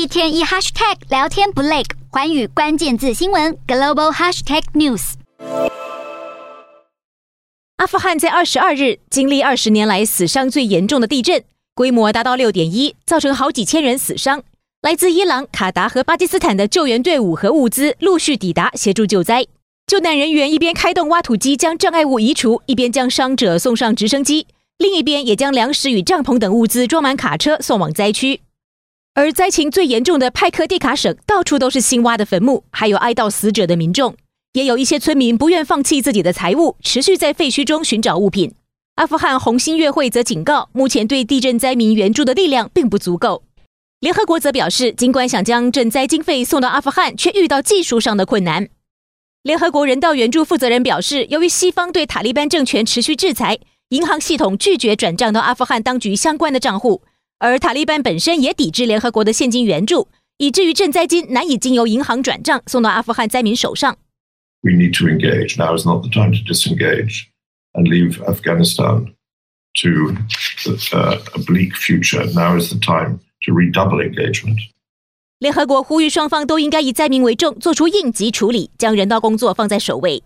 一天一 hashtag 聊天不累，寰宇关键字新闻 global hashtag news。阿富汗在二十二日经历二十年来死伤最严重的地震，规模达到六点一，造成好几千人死伤。来自伊朗、卡达和巴基斯坦的救援队伍和物资陆续抵达，协助救灾。救难人员一边开动挖土机将障碍物移除，一边将伤者送上直升机，另一边也将粮食与帐篷等物资装满卡车送往灾区。而灾情最严重的派克蒂卡省，到处都是新挖的坟墓，还有哀悼死者的民众，也有一些村民不愿放弃自己的财物，持续在废墟中寻找物品。阿富汗红新月会则警告，目前对地震灾民援助的力量并不足够。联合国则表示，尽管想将赈灾经费送到阿富汗，却遇到技术上的困难。联合国人道援助负责人表示，由于西方对塔利班政权持续制裁，银行系统拒绝转账到阿富汗当局相关的账户，而塔利班本身也抵制联合国的现金援助，以至于赈灾金难以经由银行转账送到阿富汗灾民手上。We need to engage. Now is not the time to disengage and leave Afghanistan to a bleak future. Now is the time. To redouble engagement. 联合国呼吁双方都应该以灾民为重，做出应急处理，将人道工作放在首位。